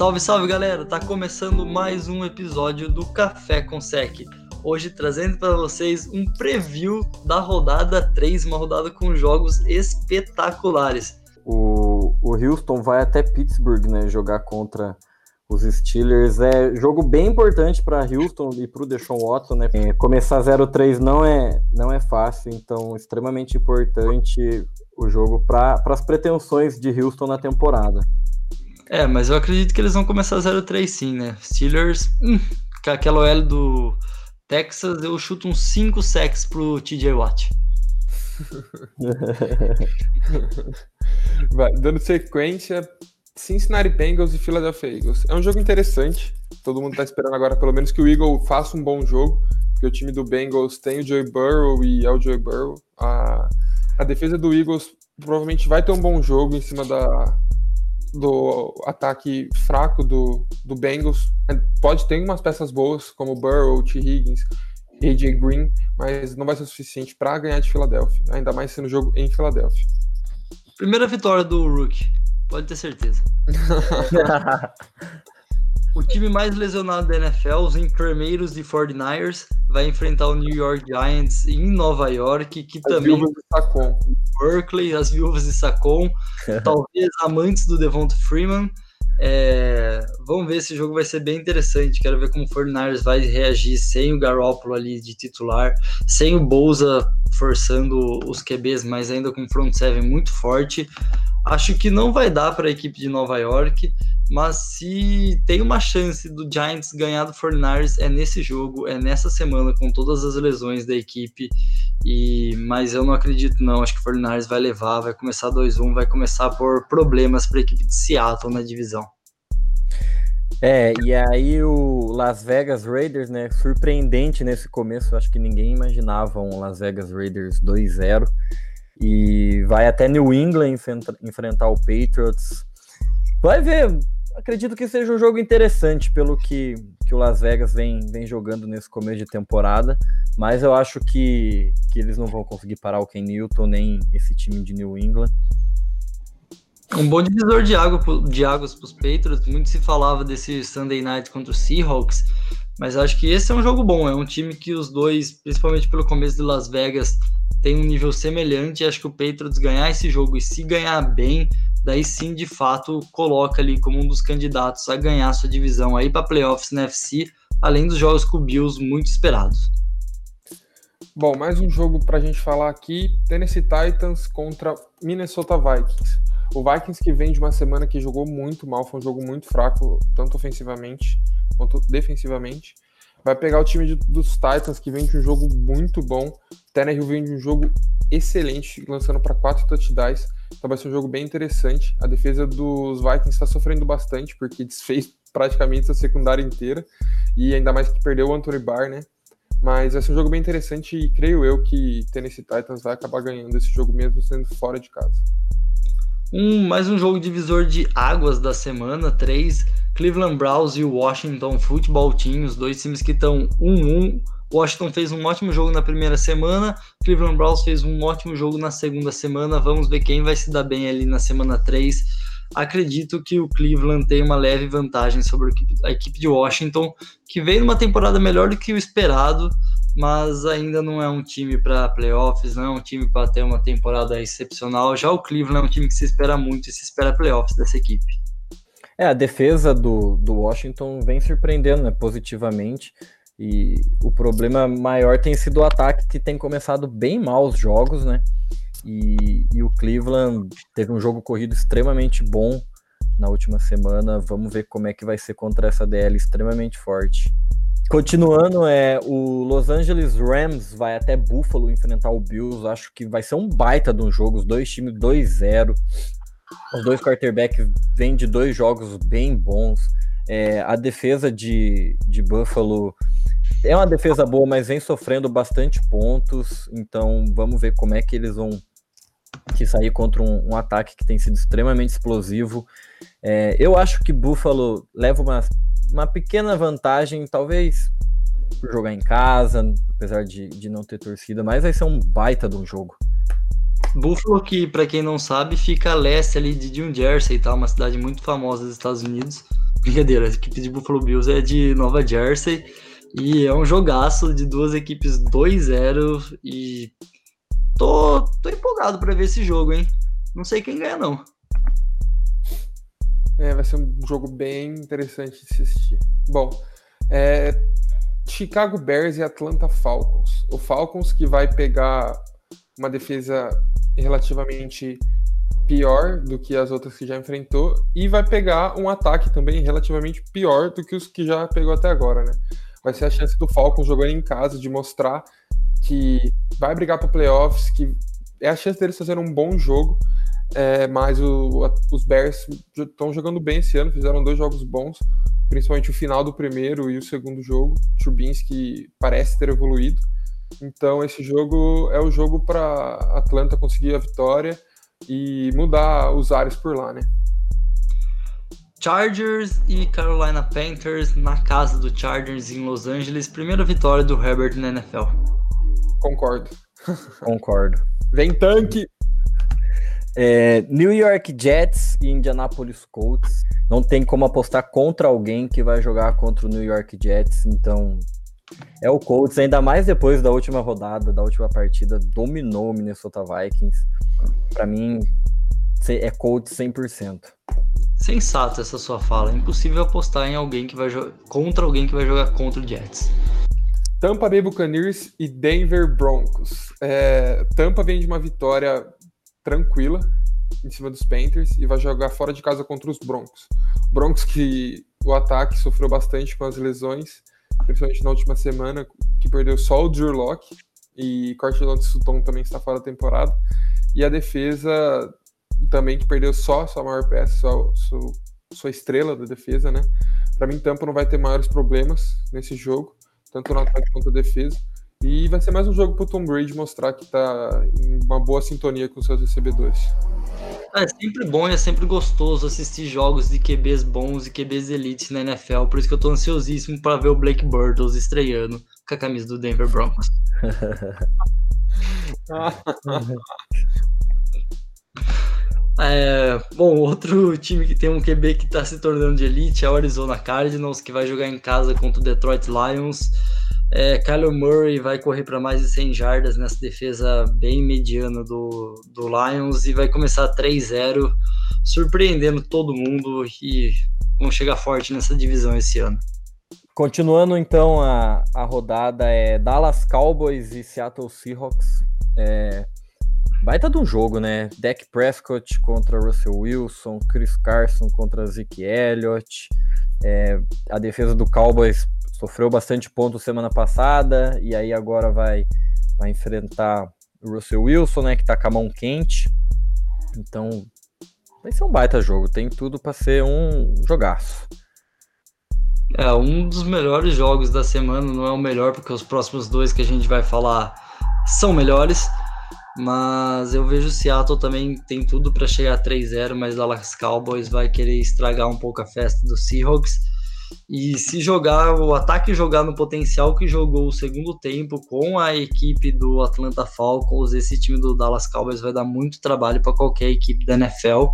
Salve, salve galera! Tá começando mais um episódio do Café com Sec. Hoje trazendo para vocês um preview da rodada 3, uma rodada com jogos espetaculares. O, o Houston vai até Pittsburgh, né, jogar contra os Steelers. É jogo bem importante para Houston e para o Deshaun Watson, né? É, começar 0-3 não é, não é fácil, então extremamente importante o jogo para as pretensões de Houston na temporada. É, mas eu acredito que eles vão começar 0-3 sim, né? Steelers, hum, com aquela OL do Texas, eu chuto uns 5 sacks pro TJ Watt. Vai, dando sequência, Cincinnati Bengals e Philadelphia Eagles. É um jogo interessante. Todo mundo está esperando agora, pelo menos, que o Eagle faça um bom jogo, porque o time do Bengals tem o Joey Burrow e é o Joey Burrow. A, a defesa do Eagles provavelmente vai ter um bom jogo em cima da, do ataque fraco do, do Bengals. Pode ter umas peças boas, como Burrow, T. Higgins, AJ Green, mas não vai ser o suficiente para ganhar de Filadélfia, ainda mais sendo jogo em Filadélfia. Primeira vitória do Rook, pode ter certeza. o time mais lesionado da NFL, os enfermeiros de 49ers, vai enfrentar o New York Giants em Nova York, que As também viúvas de Sacon. Berkeley, as viúvas de Sacon, talvez amantes do Devonta Freeman. É, vamos ver, esse jogo vai ser bem interessante. Quero ver como o 49ers vai reagir sem o Garoppolo ali de titular, sem o Bolsa forçando os QBs, mas ainda com o front seven muito forte. Acho que não vai dar para a equipe de Nova York, mas se tem uma chance do Giants ganhar do 49ers é nesse jogo, é nessa semana com todas as lesões da equipe. E mas eu não acredito não, acho que o 49ers vai levar, vai começar 2-1, vai começar por problemas para a equipe de Seattle na divisão. É, e aí o Las Vegas Raiders, né, surpreendente nesse começo, acho que ninguém imaginava um Las Vegas Raiders 2-0 e vai até New England enfrentar o Patriots. Vai ver, acredito que seja um jogo interessante pelo que, que o Las Vegas vem, vem jogando nesse começo de temporada, mas eu acho que, que eles não vão conseguir parar o Ken Newton nem esse time de New England. Um bom divisor de, água, de águas para os Patriots. Muito se falava desse Sunday Night contra o Seahawks, mas acho que esse é um jogo bom. É um time que os dois, principalmente pelo começo de Las Vegas, tem um nível semelhante. Acho que o Patriots ganhar esse jogo e se ganhar bem, daí sim, de fato, coloca ali como um dos candidatos a ganhar sua divisão aí para playoffs na FC, além dos jogos com o Bills muito esperados. Bom, mais um jogo para a gente falar aqui: Tennessee Titans contra Minnesota Vikings. O Vikings que vem de uma semana que jogou muito mal, foi um jogo muito fraco, tanto ofensivamente quanto defensivamente. Vai pegar o time de, dos Titans que vem de um jogo muito bom. Tannehill vem de um jogo excelente, lançando para quatro touchdowns. Então vai ser um jogo bem interessante. A defesa dos Vikings está sofrendo bastante, porque desfez praticamente a secundária inteira. E ainda mais que perdeu o Anthony Barr, né? Mas vai ser um jogo bem interessante e creio eu que Tennessee Titans vai acabar ganhando esse jogo mesmo sendo fora de casa. Um, mais um jogo divisor de águas da semana, três. Cleveland Browns e Washington Football Team, os dois times que estão 1-1. Washington fez um ótimo jogo na primeira semana, Cleveland Browns fez um ótimo jogo na segunda semana. Vamos ver quem vai se dar bem ali na semana 3. Acredito que o Cleveland tem uma leve vantagem sobre a equipe de Washington, que veio numa temporada melhor do que o esperado mas ainda não é um time para playoffs, não é um time para ter uma temporada excepcional. Já o Cleveland é um time que se espera muito e se espera playoffs dessa equipe. É, a defesa do, do Washington vem surpreendendo né, positivamente. E o problema maior tem sido o ataque, que tem começado bem mal os jogos, né? E, e o Cleveland teve um jogo corrido extremamente bom na última semana. Vamos ver como é que vai ser contra essa DL extremamente forte. Continuando, é o Los Angeles Rams vai até Buffalo enfrentar o Bills. Acho que vai ser um baita de um jogo. Os dois times 2-0. Os dois quarterbacks vêm de dois jogos bem bons. É, a defesa de, de Buffalo é uma defesa boa, mas vem sofrendo bastante pontos. Então vamos ver como é que eles vão sair contra um, um ataque que tem sido extremamente explosivo. É, eu acho que Buffalo leva uma uma pequena vantagem, talvez por jogar em casa, apesar de, de não ter torcida, mas vai ser um baita de um jogo. Buffalo, que para quem não sabe, fica a leste ali de New Jersey, tá? uma cidade muito famosa dos Estados Unidos. Brincadeira, a equipe de Buffalo Bills é de Nova Jersey e é um jogaço de duas equipes 2-0 e tô, tô empolgado para ver esse jogo, hein? Não sei quem ganha, não. É, vai ser um jogo bem interessante de assistir. Bom, é, Chicago Bears e Atlanta Falcons. O Falcons que vai pegar uma defesa relativamente pior do que as outras que já enfrentou e vai pegar um ataque também relativamente pior do que os que já pegou até agora, né? Vai ser a chance do Falcons jogando em casa de mostrar que vai brigar para playoffs, que é a chance deles fazerem um bom jogo. É, mas o, os Bears estão jogando bem esse ano, fizeram dois jogos bons principalmente o final do primeiro e o segundo jogo. Trubinsky parece ter evoluído. Então esse jogo é o jogo para Atlanta conseguir a vitória e mudar os ares por lá, né? Chargers e Carolina Panthers na casa do Chargers em Los Angeles. Primeira vitória do Herbert na NFL. Concordo. Concordo. Vem tanque! É, New York Jets e Indianapolis Colts. Não tem como apostar contra alguém que vai jogar contra o New York Jets, então é o Colts, ainda mais depois da última rodada, da última partida, dominou o Minnesota Vikings. Para mim, é Colts 100%. Sensato essa sua fala. É impossível apostar em alguém que vai contra alguém que vai jogar contra o Jets. Tampa Bay Buccaneers e Denver Broncos. É, Tampa vem de uma vitória tranquila em cima dos Panthers e vai jogar fora de casa contra os Broncos. Broncos que o ataque sofreu bastante com as lesões, principalmente na última semana, que perdeu só o Drew Locke e Cortland Sutton também está fora da temporada. E a defesa também que perdeu só sua maior peça, sua, sua, sua estrela da defesa, né? Para mim, Tampa não vai ter maiores problemas nesse jogo, tanto no ataque quanto na defesa. E vai ser mais um jogo para o Tom Brady mostrar que está em uma boa sintonia com seus recebedores. É sempre bom e é sempre gostoso assistir jogos de QBs bons e QBs elites na NFL, por isso que eu tô ansiosíssimo para ver o Blake Bortles estreando com a camisa do Denver Broncos. é, bom, outro time que tem um QB que está se tornando de elite é o Arizona Cardinals, que vai jogar em casa contra o Detroit Lions. É, Murray vai correr para mais de 100 jardas nessa defesa bem mediana do, do Lions e vai começar 3-0, surpreendendo todo mundo e vão chegar forte nessa divisão esse ano. Continuando então a, a rodada é Dallas Cowboys e Seattle Seahawks. É, baita de um jogo, né? Dak Prescott contra Russell Wilson, Chris Carson contra Zeke Elliott. É, a defesa do Cowboys sofreu bastante ponto semana passada e aí agora vai, vai enfrentar o Russell Wilson, né, que tá com a mão quente. Então, vai ser um baita jogo, tem tudo para ser um jogaço. É, um dos melhores jogos da semana, não é o melhor porque os próximos dois que a gente vai falar são melhores, mas eu vejo o Seattle também tem tudo para chegar a 3-0, mas Dallas Cowboys vai querer estragar um pouco a festa do Seahawks. E se jogar, o ataque jogar no potencial que jogou o segundo tempo com a equipe do Atlanta Falcons, esse time do Dallas Cowboys vai dar muito trabalho para qualquer equipe da NFL.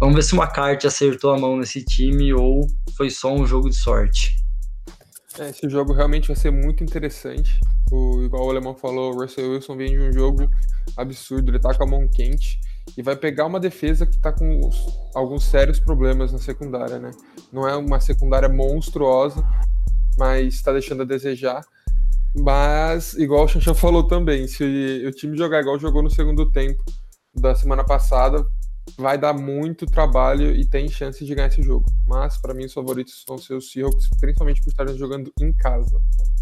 Vamos ver se uma carta acertou a mão nesse time ou foi só um jogo de sorte. É, esse jogo realmente vai ser muito interessante. O, igual o Alemão falou, o Russell Wilson vem de um jogo absurdo, ele tá com a mão quente e vai pegar uma defesa que está com alguns sérios problemas na secundária, né? Não é uma secundária monstruosa, mas está deixando a desejar. Mas, igual o Xanxan falou também, se o time jogar igual jogou no segundo tempo da semana passada, vai dar muito trabalho e tem chance de ganhar esse jogo. Mas, para mim, os favoritos vão ser os Seahawks, principalmente por estarem jogando em casa.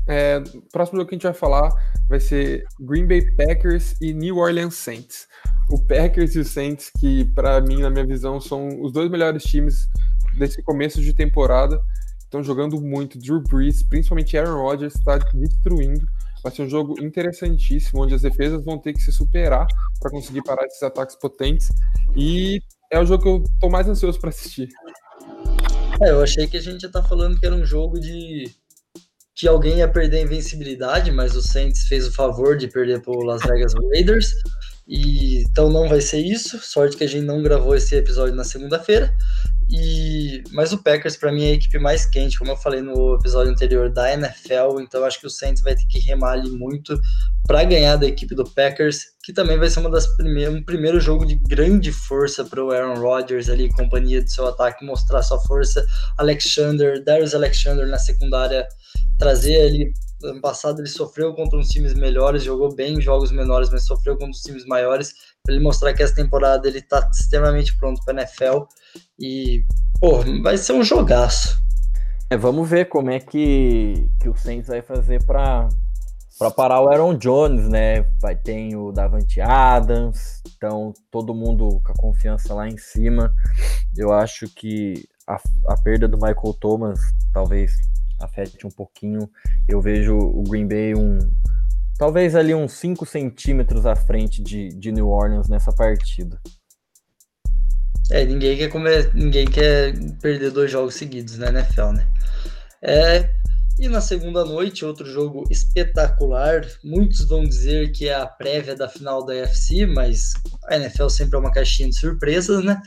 É, o próximo jogo que a gente vai falar vai ser Green Bay Packers e New Orleans Saints o Packers e o Saints, que para mim, na minha visão, são os dois melhores times desse começo de temporada. Estão jogando muito. Drew Brees, principalmente Aaron Rodgers, está destruindo. Vai ser um jogo interessantíssimo, onde as defesas vão ter que se superar para conseguir parar esses ataques potentes. E é o jogo que eu estou mais ansioso para assistir. É, eu achei que a gente já tá falando que era um jogo de que alguém ia perder a invencibilidade, mas o Saints fez o favor de perder para o Las Vegas Raiders. E, então não vai ser isso. Sorte que a gente não gravou esse episódio na segunda-feira. E, mas o Packers, para mim, é a equipe mais quente, como eu falei no episódio anterior da NFL. Então, acho que o Saints vai ter que remar ali muito para ganhar da equipe do Packers, que também vai ser uma das primeiras, um primeiro jogo de grande força para o Aaron Rodgers ali, companhia de seu ataque, mostrar sua força. Alexander, Darius Alexander na secundária, trazer ali. Ano passado ele sofreu contra uns times melhores, jogou bem em jogos menores, mas sofreu contra os times maiores para ele mostrar que essa temporada ele está extremamente pronto para NFL e pô, vai ser um jogaço. É, vamos ver como é que, que o Saints vai fazer para para parar o Aaron Jones, né? Vai ter o Davante Adams, então todo mundo com a confiança lá em cima. Eu acho que a, a perda do Michael Thomas talvez afete um pouquinho. Eu vejo o Green Bay um, talvez ali uns 5 centímetros à frente de, de New Orleans nessa partida. É, ninguém quer comer, ninguém quer perder dois jogos seguidos na NFL, né? É, e na segunda noite, outro jogo espetacular. Muitos vão dizer que é a prévia da final da UFC, mas a NFL sempre é uma caixinha de surpresas, né?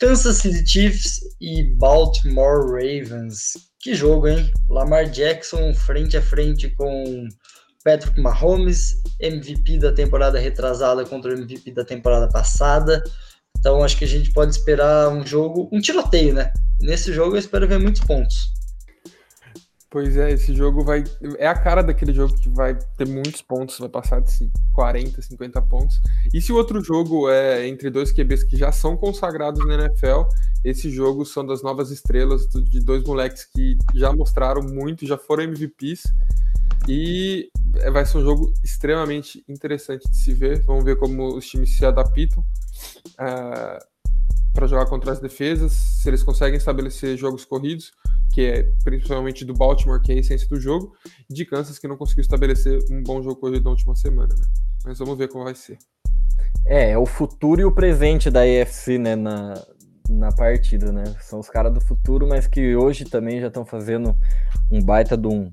Kansas City Chiefs e Baltimore Ravens. Que jogo, hein? Lamar Jackson frente a frente com Patrick Mahomes, MVP da temporada retrasada contra o MVP da temporada passada. Então acho que a gente pode esperar um jogo, um tiroteio, né? Nesse jogo eu espero ver muitos pontos. Pois é, esse jogo vai. É a cara daquele jogo que vai ter muitos pontos, vai passar de 40, 50 pontos. E se o outro jogo é entre dois QBs que já são consagrados na NFL, esse jogo são das novas estrelas de dois moleques que já mostraram muito, já foram MVPs. E vai ser um jogo extremamente interessante de se ver. Vamos ver como os times se adaptam uh, é, para jogar contra as defesas, se eles conseguem estabelecer jogos corridos, que é principalmente do Baltimore, que é a essência do jogo, e de Kansas, que não conseguiu estabelecer um bom jogo corrido na última semana. Né? Mas vamos ver como vai ser. É, é o futuro e o presente da EFC, né, na, na partida, né? São os caras do futuro, mas que hoje também já estão fazendo um baita de um,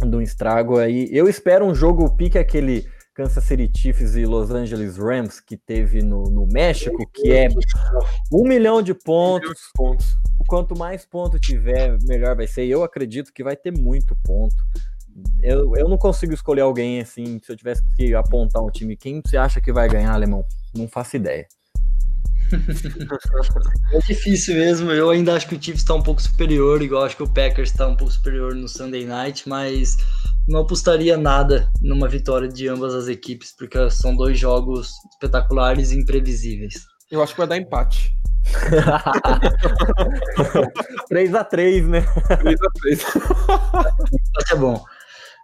de um estrago aí. Eu espero um jogo pique aquele Kansas City Chiefs e Los Angeles Rams que teve no, no México, que é um milhão de pontos. pontos. Quanto mais ponto tiver, melhor vai ser. Eu acredito que vai ter muito ponto. Eu, eu não consigo escolher alguém assim, se eu tivesse que apontar um time, quem você acha que vai ganhar, alemão? Não faço ideia. é difícil mesmo. Eu ainda acho que o Chiefs está um pouco superior, igual acho que o Packers está um pouco superior no Sunday Night, mas não apostaria nada numa vitória de ambas as equipes, porque são dois jogos espetaculares e imprevisíveis. Eu acho que vai dar empate. 3x3, né? 3x3. é bom.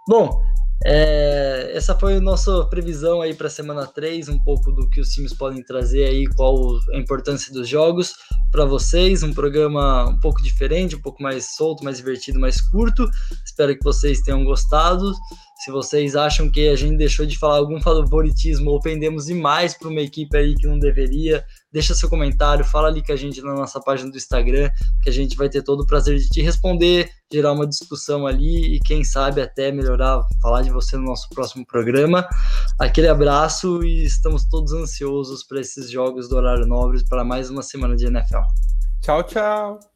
Bom, é, essa foi a nossa previsão aí para a semana 3, um pouco do que os times podem trazer aí, qual a importância dos jogos para vocês. Um programa um pouco diferente, um pouco mais solto, mais divertido, mais curto. Espero que vocês tenham gostado. Se vocês acham que a gente deixou de falar algum favoritismo ou pendemos demais para uma equipe aí que não deveria, deixa seu comentário, fala ali com a gente na nossa página do Instagram, que a gente vai ter todo o prazer de te responder, gerar uma discussão ali e quem sabe até melhorar, falar de você no nosso próximo programa. Aquele abraço e estamos todos ansiosos para esses jogos do horário nobre para mais uma semana de NFL. Tchau, tchau.